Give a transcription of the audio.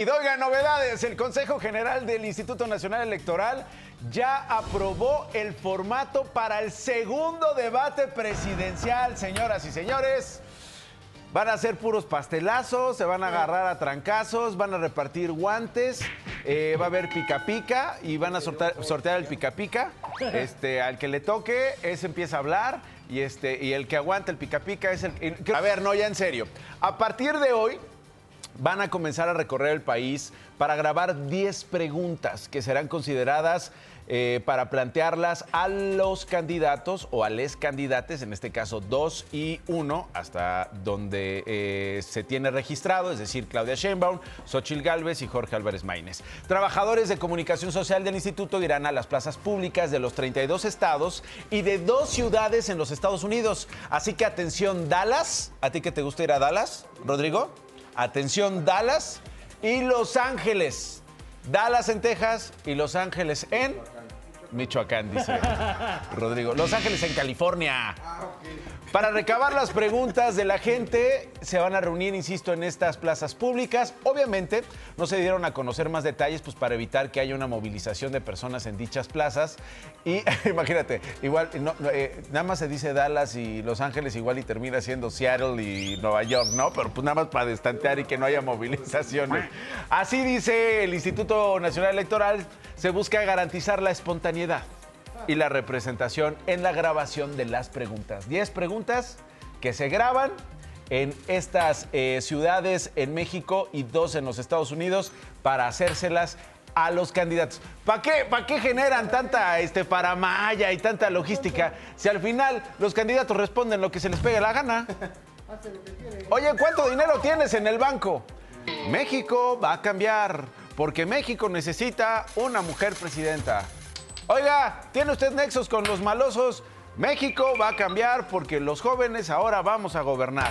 Y oigan, novedades. El Consejo General del Instituto Nacional Electoral ya aprobó el formato para el segundo debate presidencial, señoras y señores. Van a ser puros pastelazos, se van a agarrar a trancazos, van a repartir guantes, eh, va a haber pica pica y van a sortear, el pica pica. Este, al que le toque, ese empieza a hablar y, este, y el que aguanta el pica pica es el... A ver, no, ya en serio. A partir de hoy, van a comenzar a recorrer el país para grabar 10 preguntas que serán consideradas eh, para plantearlas a los candidatos o a les candidates, en este caso 2 y 1, hasta donde eh, se tiene registrado, es decir, Claudia Sheinbaum, Xochil Gálvez y Jorge Álvarez Maínez. Trabajadores de comunicación social del instituto irán a las plazas públicas de los 32 estados y de dos ciudades en los Estados Unidos. Así que atención, Dallas, ¿a ti que te gusta ir a Dallas, Rodrigo? Atención, Dallas y Los Ángeles. Dallas en Texas y Los Ángeles en Michoacán, dice Rodrigo. Los Ángeles en California. Para recabar las preguntas de la gente, se van a reunir, insisto, en estas plazas públicas. Obviamente, no se dieron a conocer más detalles, pues para evitar que haya una movilización de personas en dichas plazas. Y imagínate, igual, eh, nada más se dice Dallas y Los Ángeles, igual y termina siendo Seattle y Nueva York, ¿no? Pero pues nada más para destantear y que no haya movilizaciones. Así dice el Instituto Nacional Electoral, se busca garantizar la espontaneidad y la representación en la grabación de las preguntas. 10 preguntas que se graban en estas eh, ciudades en México y dos en los Estados Unidos para hacérselas a los candidatos. ¿Para qué, ¿Para qué generan tanta este, paramaya y tanta logística si al final los candidatos responden lo que se les pegue la gana? Oye, ¿cuánto dinero tienes en el banco? México va a cambiar porque México necesita una mujer presidenta. Oiga, ¿tiene usted nexos con los malosos? México va a cambiar porque los jóvenes ahora vamos a gobernar.